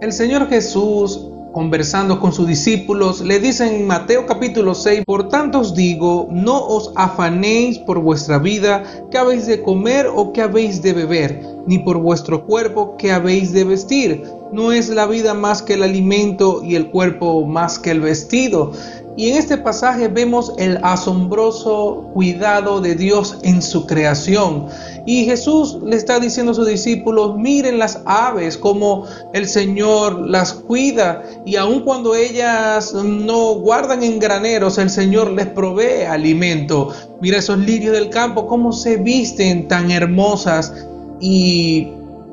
El Señor Jesús conversando con sus discípulos, le dice en Mateo capítulo 6, por tanto os digo, no os afanéis por vuestra vida, qué habéis de comer o qué habéis de beber, ni por vuestro cuerpo, qué habéis de vestir. No es la vida más que el alimento y el cuerpo más que el vestido. Y en este pasaje vemos el asombroso cuidado de Dios en su creación. Y Jesús le está diciendo a sus discípulos, miren las aves, como el Señor las cuida. Y aun cuando ellas no guardan en graneros, el Señor les provee alimento. Mira esos lirios del campo, cómo se visten tan hermosas. Y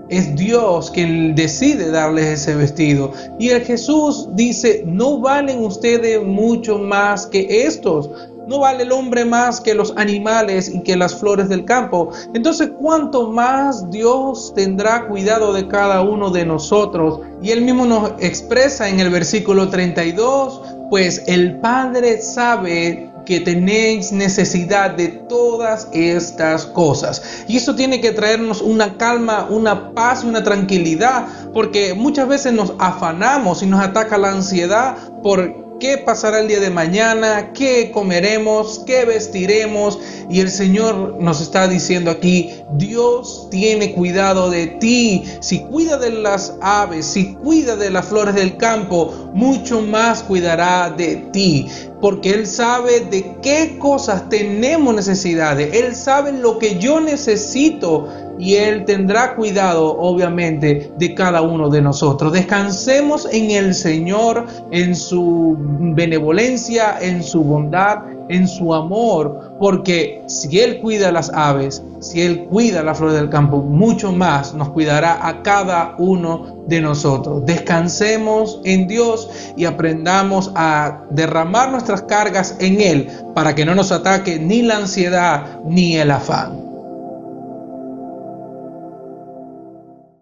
es Dios quien decide darles ese vestido. Y el Jesús dice, no valen ustedes mucho más que estos. No vale el hombre más que los animales y que las flores del campo. Entonces, ¿cuánto más Dios tendrá cuidado de cada uno de nosotros? Y él mismo nos expresa en el versículo 32, pues el Padre sabe que tenéis necesidad de todas estas cosas. Y eso tiene que traernos una calma, una paz una tranquilidad, porque muchas veces nos afanamos y nos ataca la ansiedad por qué pasará el día de mañana, qué comeremos, qué vestiremos. Y el Señor nos está diciendo aquí, Dios tiene cuidado de ti. Si cuida de las aves, si cuida de las flores del campo, mucho más cuidará de ti. Porque Él sabe de qué cosas tenemos necesidades. Él sabe lo que yo necesito y Él tendrá cuidado, obviamente, de cada uno de nosotros. Descansemos en el Señor, en su benevolencia, en su bondad, en su amor, porque si Él cuida las aves, si Él cuida la flor del campo, mucho más nos cuidará a cada uno de nosotros. Descansemos en Dios y aprendamos a derramar nuestras cargas en Él para que no nos ataque ni la ansiedad ni el afán.